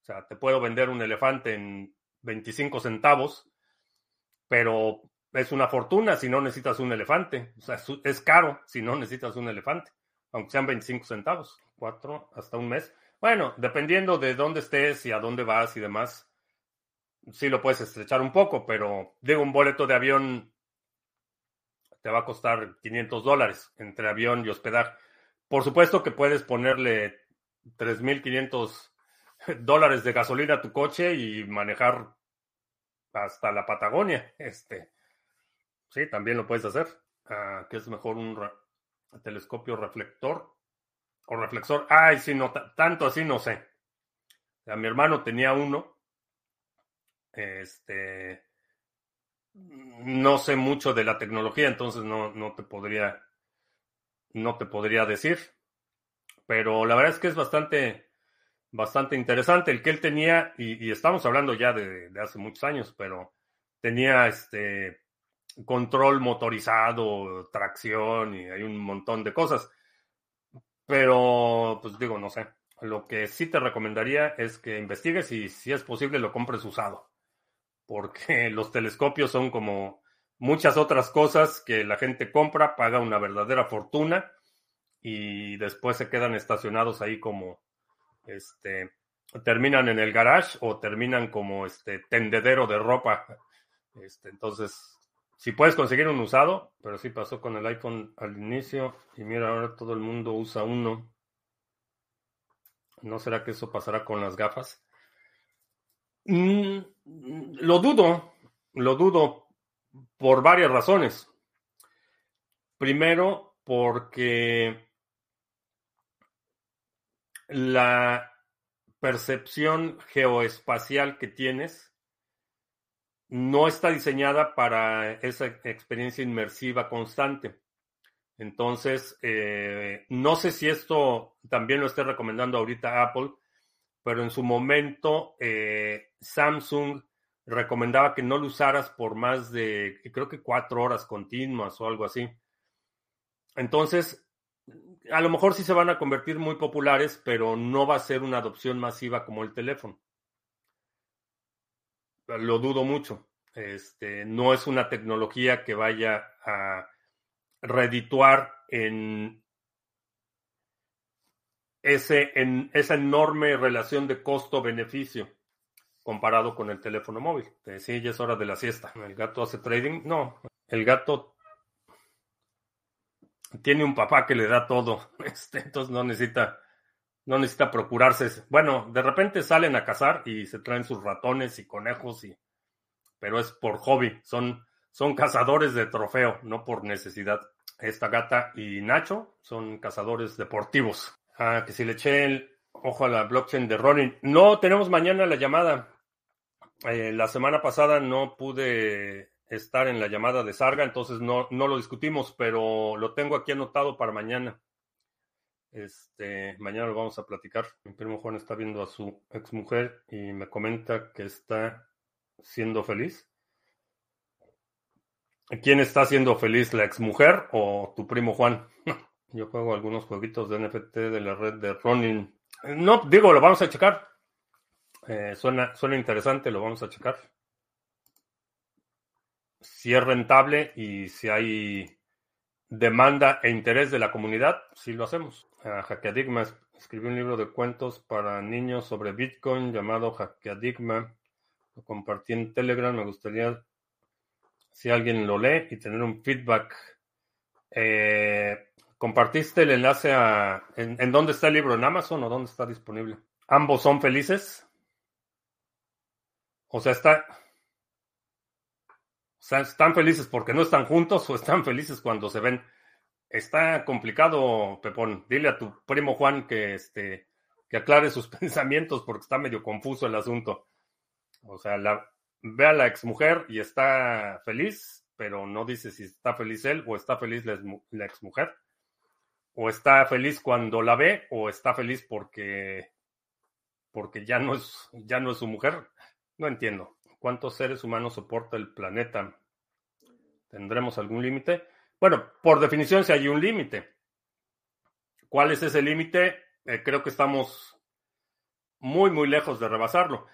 O sea, te puedo vender un elefante en 25 centavos, pero es una fortuna si no necesitas un elefante. O sea, es caro si no necesitas un elefante, aunque sean 25 centavos, cuatro hasta un mes. Bueno, dependiendo de dónde estés y a dónde vas y demás, sí lo puedes estrechar un poco, pero digo, un boleto de avión te va a costar 500 dólares entre avión y hospedar. Por supuesto que puedes ponerle 3.500 dólares de gasolina a tu coche y manejar hasta la Patagonia. Este, sí, también lo puedes hacer. Ah, ¿Qué es mejor un telescopio reflector o reflexor? Ay, sí, no, tanto así no sé. A mi hermano tenía uno. Este, no sé mucho de la tecnología, entonces no, no te podría, no te podría decir. Pero la verdad es que es bastante, bastante interesante el que él tenía, y, estamos hablando ya de, hace muchos años, pero tenía este control motorizado, tracción y hay un montón de cosas. Pero, pues digo, no sé. Lo que sí te recomendaría es que investigues y si es posible lo compres usado. Porque *laughs* los telescopios son como muchas otras cosas que la gente compra, paga una verdadera fortuna y después se quedan estacionados ahí como este, terminan en el garage o terminan como este tendedero de ropa. Este, entonces, si puedes conseguir un usado, pero sí pasó con el iPhone al inicio y mira, ahora todo el mundo usa uno. ¿No será que eso pasará con las gafas? Mm, lo dudo, lo dudo por varias razones. Primero, porque la percepción geoespacial que tienes no está diseñada para esa experiencia inmersiva constante. Entonces, eh, no sé si esto también lo esté recomendando ahorita Apple, pero en su momento eh, Samsung recomendaba que no lo usaras por más de, creo que cuatro horas continuas o algo así. Entonces, a lo mejor sí se van a convertir muy populares, pero no va a ser una adopción masiva como el teléfono. Lo dudo mucho. Este, no es una tecnología que vaya a redituar en, ese, en esa enorme relación de costo-beneficio comparado con el teléfono móvil. Sí, ya es hora de la siesta. ¿El gato hace trading? No, el gato tiene un papá que le da todo, *laughs* este, entonces no necesita, no necesita procurarse. Bueno, de repente salen a cazar y se traen sus ratones y conejos, y, pero es por hobby, son, son cazadores de trofeo, no por necesidad. Esta gata y Nacho son cazadores deportivos. Ah, que si le eché el ojo a la blockchain de Ronin. No, tenemos mañana la llamada. Eh, la semana pasada no pude estar en la llamada de Sarga, entonces no, no lo discutimos, pero lo tengo aquí anotado para mañana. Este, mañana lo vamos a platicar. Mi primo Juan está viendo a su exmujer y me comenta que está siendo feliz. ¿Quién está siendo feliz, la exmujer o tu primo Juan? *laughs* Yo juego algunos jueguitos de NFT de la red de Ronin. No, digo, lo vamos a checar. Eh, suena, suena interesante, lo vamos a checar si es rentable y si hay demanda e interés de la comunidad, sí lo hacemos. Hackeadigma escribió un libro de cuentos para niños sobre Bitcoin llamado Hackeadigma. Lo compartí en Telegram. Me gustaría si alguien lo lee y tener un feedback. Eh, ¿Compartiste el enlace a... En, dónde está el libro? ¿En Amazon o dónde está disponible? ¿Ambos son felices? O sea, está... ¿Están felices porque no están juntos o están felices cuando se ven? Está complicado, Pepón. Dile a tu primo Juan que, este, que aclare sus *laughs* pensamientos porque está medio confuso el asunto. O sea, la, ve a la exmujer y está feliz, pero no dice si está feliz él o está feliz la, la exmujer. O está feliz cuando la ve o está feliz porque, porque ya, no es, ya no es su mujer. No entiendo. ¿Cuántos seres humanos soporta el planeta? ¿Tendremos algún límite? Bueno, por definición, si hay un límite. ¿Cuál es ese límite? Eh, creo que estamos muy, muy lejos de rebasarlo.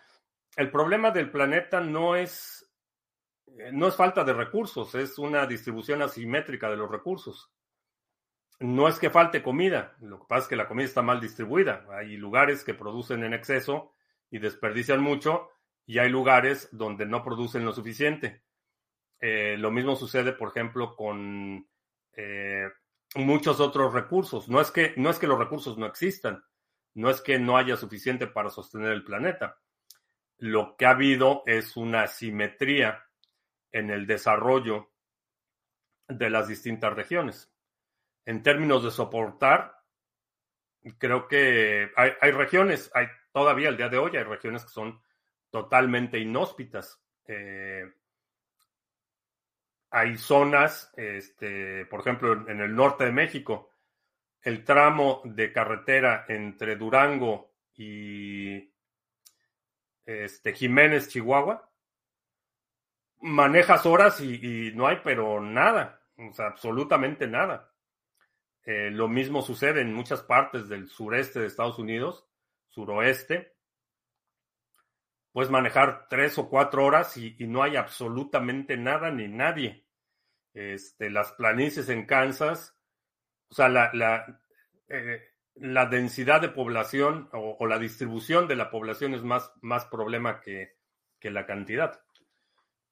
El problema del planeta no es, eh, no es falta de recursos, es una distribución asimétrica de los recursos. No es que falte comida, lo que pasa es que la comida está mal distribuida. Hay lugares que producen en exceso y desperdician mucho, y hay lugares donde no producen lo suficiente. Eh, lo mismo sucede, por ejemplo, con eh, muchos otros recursos. No es, que, no es que los recursos no existan, No es que no haya suficiente para sostener el planeta. Lo que ha habido es una asimetría en el desarrollo de las distintas regiones. En términos de soportar, creo que hay, regiones, hay todavía el día de hoy, hay regiones que son totalmente inhóspitas. Eh, hay zonas, este, por ejemplo, en el norte de México, el tramo de carretera entre Durango y este, Jiménez, Chihuahua, manejas horas y, no hay, pero nada, o sea, absolutamente nada. Eh, lo mismo sucede en muchas partes del sureste de Estados Unidos, suroeste. Puedes manejar tres o cuatro horas y, no hay absolutamente nada ni nadie. Este, las planicies en Kansas, o sea, la, la, eh, la densidad de población o, la distribución de la población es más, más problema que, que la cantidad.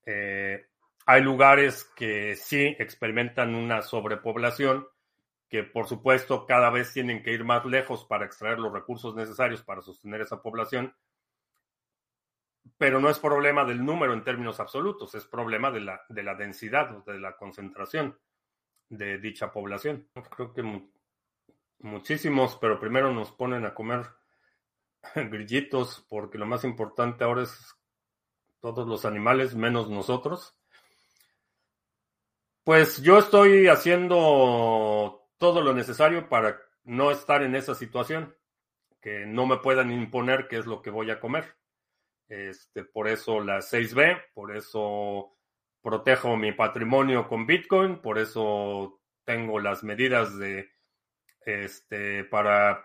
Eh, hay lugares que sí experimentan una sobrepoblación, que por supuesto cada vez tienen que ir más lejos para extraer los recursos necesarios para sostener esa población, pero no es problema del número en términos absolutos, es problema de la, de la densidad, de la concentración de dicha población. Creo que muchísimos, pero primero nos ponen a comer *laughs* grillitos porque lo más importante ahora es todos los animales menos nosotros. Pues yo estoy haciendo todo lo necesario para no estar en esa situación, que no me puedan imponer qué es lo que voy a comer. Este, por eso la 6B, por eso protejo mi patrimonio con Bitcoin, por eso tengo las medidas de este para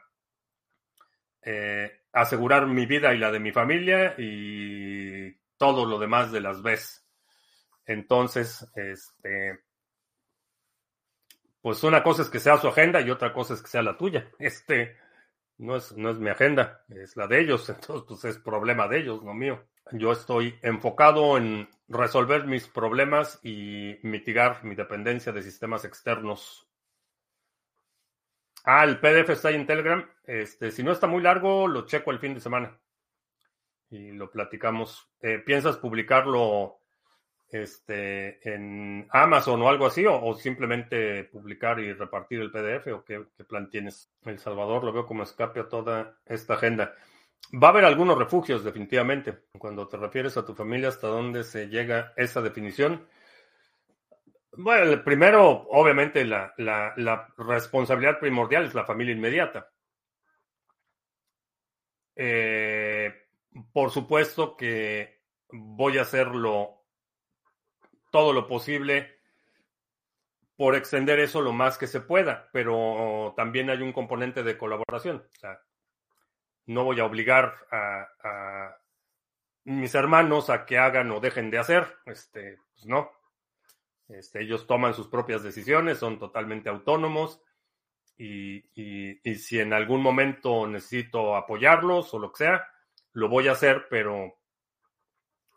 eh, asegurar mi vida y la de mi familia y todo lo demás de las Bs. Entonces, este pues una cosa es que sea su agenda y otra cosa es que sea la tuya. Este no es, no es mi agenda, es la de ellos, *laughs* entonces pues es problema de ellos, no mío. Yo estoy enfocado en resolver mis problemas y mitigar mi dependencia de sistemas externos. Ah, el PDF está ahí en Telegram. Este, si no está muy largo, lo checo el fin de semana y lo platicamos. Eh, ¿Piensas publicarlo este, en Amazon o algo así, o, simplemente publicar y repartir el PDF, o qué, plan tienes? El Salvador lo veo como escape a toda esta agenda. Va a haber algunos refugios, definitivamente. Cuando te refieres a tu familia, ¿hasta dónde se llega esa definición? Bueno, primero, obviamente, la, responsabilidad primordial es la familia inmediata. Eh, por supuesto que voy a hacerlo todo lo posible por extender eso lo más que se pueda, pero también hay un componente de colaboración. O sea, no voy a obligar a, mis hermanos a que hagan o dejen de hacer. Este, pues no. Este, ellos toman sus propias decisiones, son totalmente autónomos. Y, si en algún momento necesito apoyarlos o lo que sea, lo voy a hacer, pero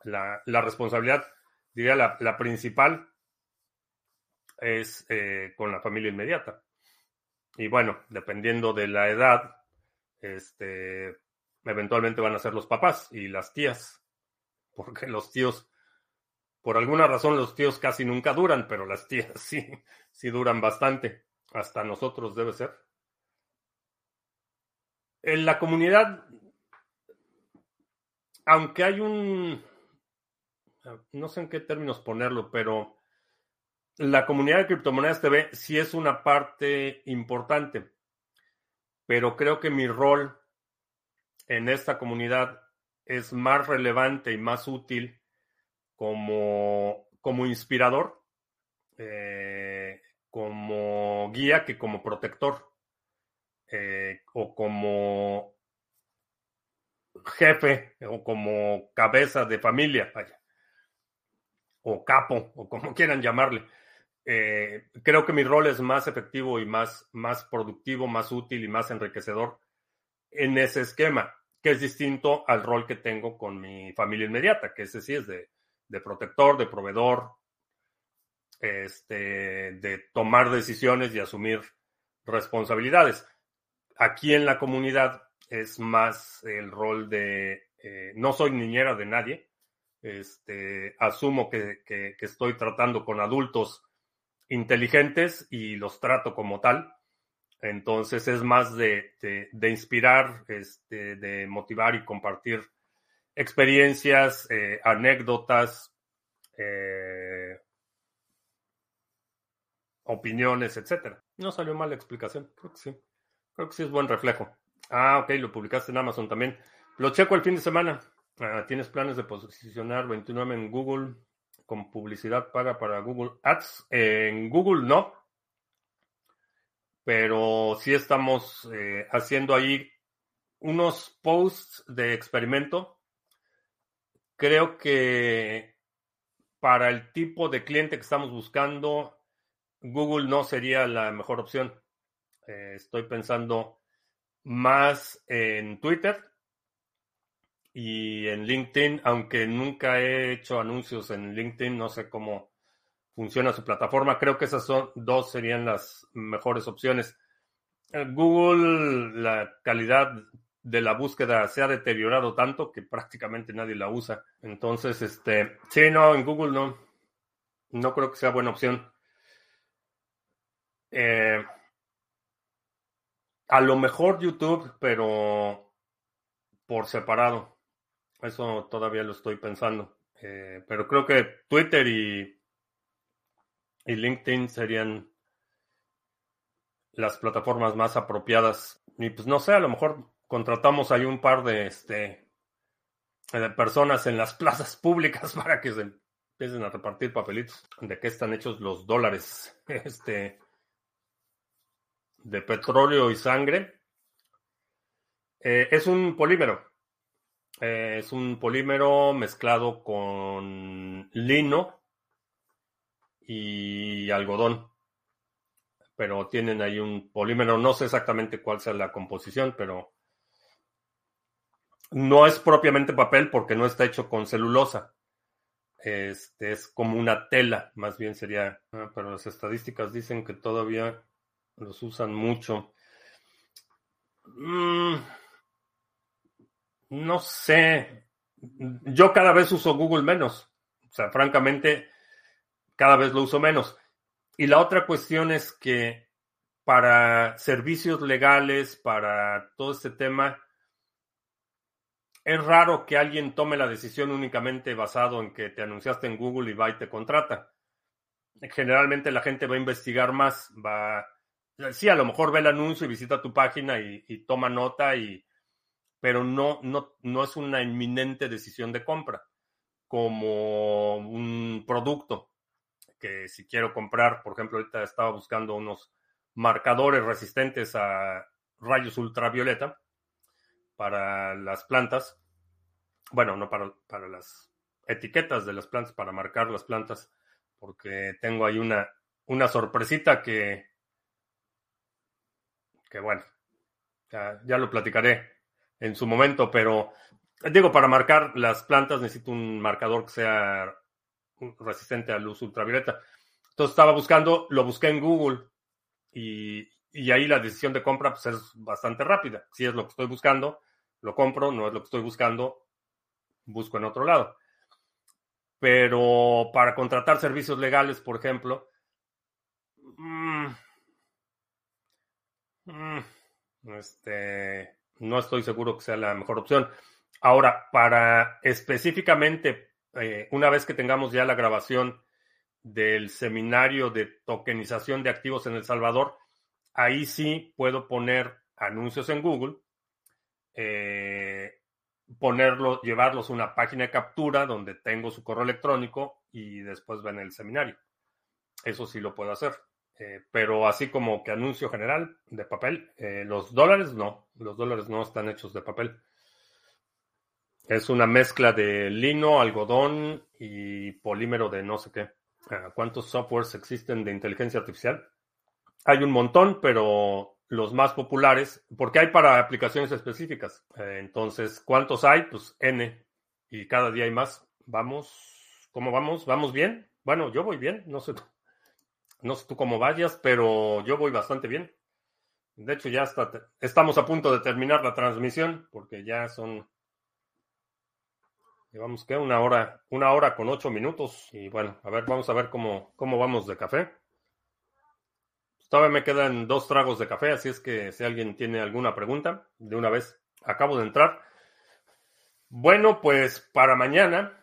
la responsabilidad diría la, principal es eh, con la familia inmediata. Y bueno, dependiendo de la edad, este, eventualmente van a ser los papás y las tías, *laughs* porque los tíos, por alguna razón los tíos casi nunca duran, pero las tías *laughs* sí, sí duran bastante. Hasta nosotros debe ser. En la comunidad, aunque hay un, no sé en qué términos ponerlo, pero la comunidad de criptomonedas TV sí es una parte importante, pero creo que mi rol en esta comunidad es más relevante y más útil como, como inspirador, eh, como guía que como protector eh, o como jefe o como cabeza de familia. Vaya o capo, o como quieran llamarle. Eh, creo que mi rol es más efectivo y más, más productivo, más útil y más enriquecedor en ese esquema, que es distinto al rol que tengo con mi familia inmediata, que ese sí es de, de protector, de proveedor, este, de tomar decisiones y asumir responsabilidades. Aquí en la comunidad es más el rol de eh, no soy niñera de nadie. Este, asumo que, estoy tratando con adultos inteligentes y los trato como tal. Entonces es más de, de, inspirar, este, de motivar y compartir experiencias, eh, anécdotas, eh, opiniones, etcétera. No salió mal la explicación, creo que sí. Creo que sí es buen reflejo. Ah, ok, lo publicaste en Amazon también. Lo checo el fin de semana. ¿Tienes planes de posicionar 29 en Google con publicidad paga para Google Ads? en Google no. Pero sí estamos eh, haciendo ahí unos posts de experimento. Creo que para el tipo de cliente que estamos buscando, Google no sería la mejor opción. Eh, estoy pensando más en Twitter y en LinkedIn, aunque nunca he hecho anuncios en LinkedIn, no sé cómo funciona su plataforma. Creo que esas son dos serían las mejores opciones. Eh, Google, la calidad de la búsqueda se ha deteriorado tanto que prácticamente nadie la usa. Entonces, este, sí, no, en Google no. No creo que sea buena opción. Eh, a lo mejor YouTube, pero por separado. Eso todavía lo estoy pensando. Eh, pero creo que Twitter y, y LinkedIn serían las plataformas más apropiadas. Y pues no sé, a lo mejor contratamos ahí un par de, este, personas en las *laughs* plazas públicas para que se empiecen a repartir papelitos. ¿De qué están hechos los dólares? *laughs* Este, de petróleo y sangre. Eh, es un polímero. Eh, es un polímero mezclado con lino y algodón. Pero tienen ahí un polímero. No sé exactamente cuál sea la composición, pero no es propiamente papel porque no está hecho con celulosa. Este es como una tela, más bien sería. Pero las estadísticas dicen que todavía los usan mucho. Mm, no sé. Yo cada vez uso Google menos. O sea, francamente, cada vez lo uso menos. Y la otra cuestión es que para servicios legales, para todo este tema, es raro que alguien tome la decisión únicamente basado en que te anunciaste en Google y va y te contrata. Generalmente la gente va a investigar más, va sí, a lo mejor ve el anuncio y visita tu página y, toma nota, y, pero no, no, no es una inminente decisión de compra, como un producto que si quiero comprar, por ejemplo, ahorita estaba buscando unos marcadores resistentes a rayos ultravioleta para las plantas, bueno, no para, para las etiquetas de las plantas, para marcar las plantas, porque tengo ahí una, una sorpresita que que bueno, ya, lo platicaré en su momento, pero digo, para marcar las plantas necesito un marcador que sea resistente a luz ultravioleta. Entonces estaba buscando, lo busqué en Google y, ahí la decisión de compra pues, es bastante rápida. Si es lo que estoy buscando, lo compro, no es lo que estoy buscando, busco en otro lado. Pero para contratar servicios legales, por ejemplo, mmm, Mm, este, no estoy seguro que sea la mejor opción. Ahora, para específicamente, eh, una vez que tengamos ya la grabación del seminario de tokenización de activos en El Salvador, ahí sí puedo poner anuncios en Google, eh, llevarlos a una página de captura donde tengo su correo electrónico y después ven el seminario. Eso sí lo puedo hacer. Eh, pero así como que anuncio general de papel, eh, los dólares no, los dólares no están hechos de papel. Es una mezcla de lino, algodón y polímero de no sé qué. Ah, ¿Cuántos softwares existen de inteligencia artificial? Hay un montón, pero los más populares, porque hay para aplicaciones específicas. Eh, entonces, ¿cuántos hay? Pues N. Y cada día hay más. Vamos, ¿cómo vamos? ¿Vamos bien? Bueno, yo voy bien, no sé tú. No sé tú cómo vayas, pero yo voy bastante bien. De hecho, ya está, estamos a punto de terminar la transmisión porque ya son, llevamos que una hora, una hora con ocho minutos. Y bueno, a ver, vamos a ver cómo, cómo vamos de café. Todavía me quedan dos tragos de café, así es que si alguien tiene alguna pregunta, de una vez acabo de entrar. Bueno, pues para mañana,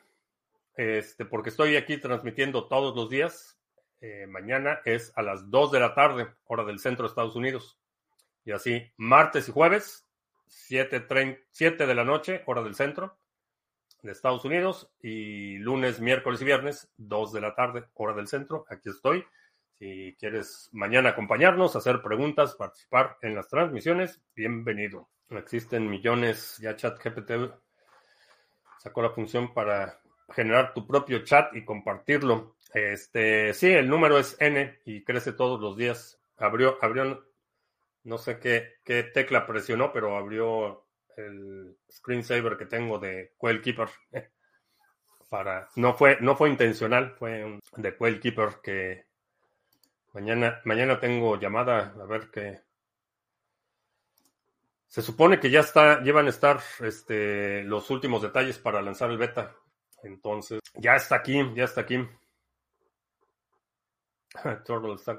este, porque estoy aquí transmitiendo todos los días, eh, mañana es a las 2 de la tarde, hora del centro de Estados Unidos. Y así, martes y jueves, 7, 7 de la noche, hora del centro de Estados Unidos. Y lunes, miércoles y viernes, 2 de la tarde, hora del centro. Aquí estoy. Si quieres mañana acompañarnos, hacer preguntas, participar en las transmisiones, bienvenido. Existen millones, ya ChatGPT sacó la función para generar tu propio chat y compartirlo. Este, sí, el número es N y crece todos los días. Abrió, abrió, no sé qué, qué tecla presionó, pero abrió el screensaver que tengo de Quail Keeper. *laughs* Para, no fue, no fue intencional, fue de Quail Keeper que Mañana, mañana tengo llamada a ver qué. Se supone que ya está, llevan a estar este, los últimos detalles para lanzar el beta. Entonces, ya está aquí, ya está aquí. *laughs* Turtle está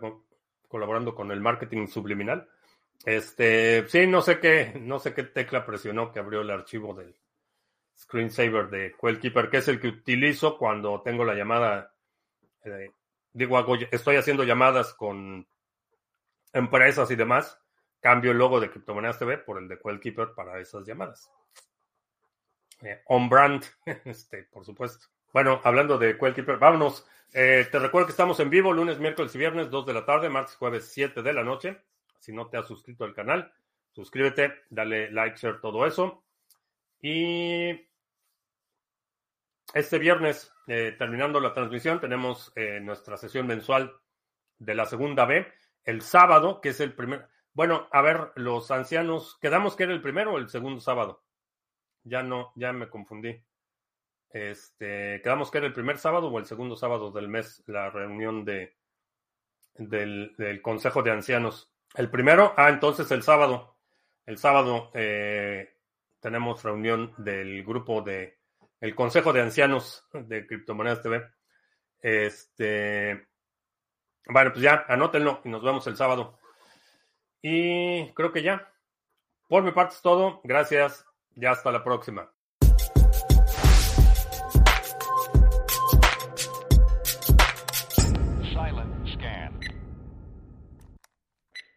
colaborando con el marketing subliminal. Este, sí, no sé qué, no sé qué tecla presionó que abrió el archivo del screensaver de Quellkeeper, que es el que utilizo cuando tengo la llamada eh, digo, estoy haciendo llamadas con empresas y demás, cambio el logo de Criptomonedas TV por el de Quellkeeper para esas llamadas. Eh, on brand, *laughs* este, por supuesto. Bueno, hablando de Quellkeeper, vámonos. Eh, te recuerdo que estamos en vivo lunes, miércoles y viernes, 2 de la tarde, martes, jueves, 7 de la noche. Si no te has suscrito al canal, suscríbete, dale like, share, todo eso. Y este viernes, eh, terminando la transmisión, tenemos eh, nuestra sesión mensual de la segunda B. El sábado, que es el primer. Bueno, a ver, los ancianos, ¿quedamos que era el primero o el segundo sábado? Ya no, ya me confundí. Este, ¿quedamos que era el primer sábado o el segundo sábado del mes la reunión de del, Consejo de Ancianos? El primero, ah, entonces el sábado. El sábado eh, tenemos reunión del grupo de el Consejo de Ancianos de Criptomonedas TV. Este, bueno, pues ya, anótenlo y nos vemos el sábado. Y creo que ya. Por mi parte es todo. Gracias. Ya hasta la próxima.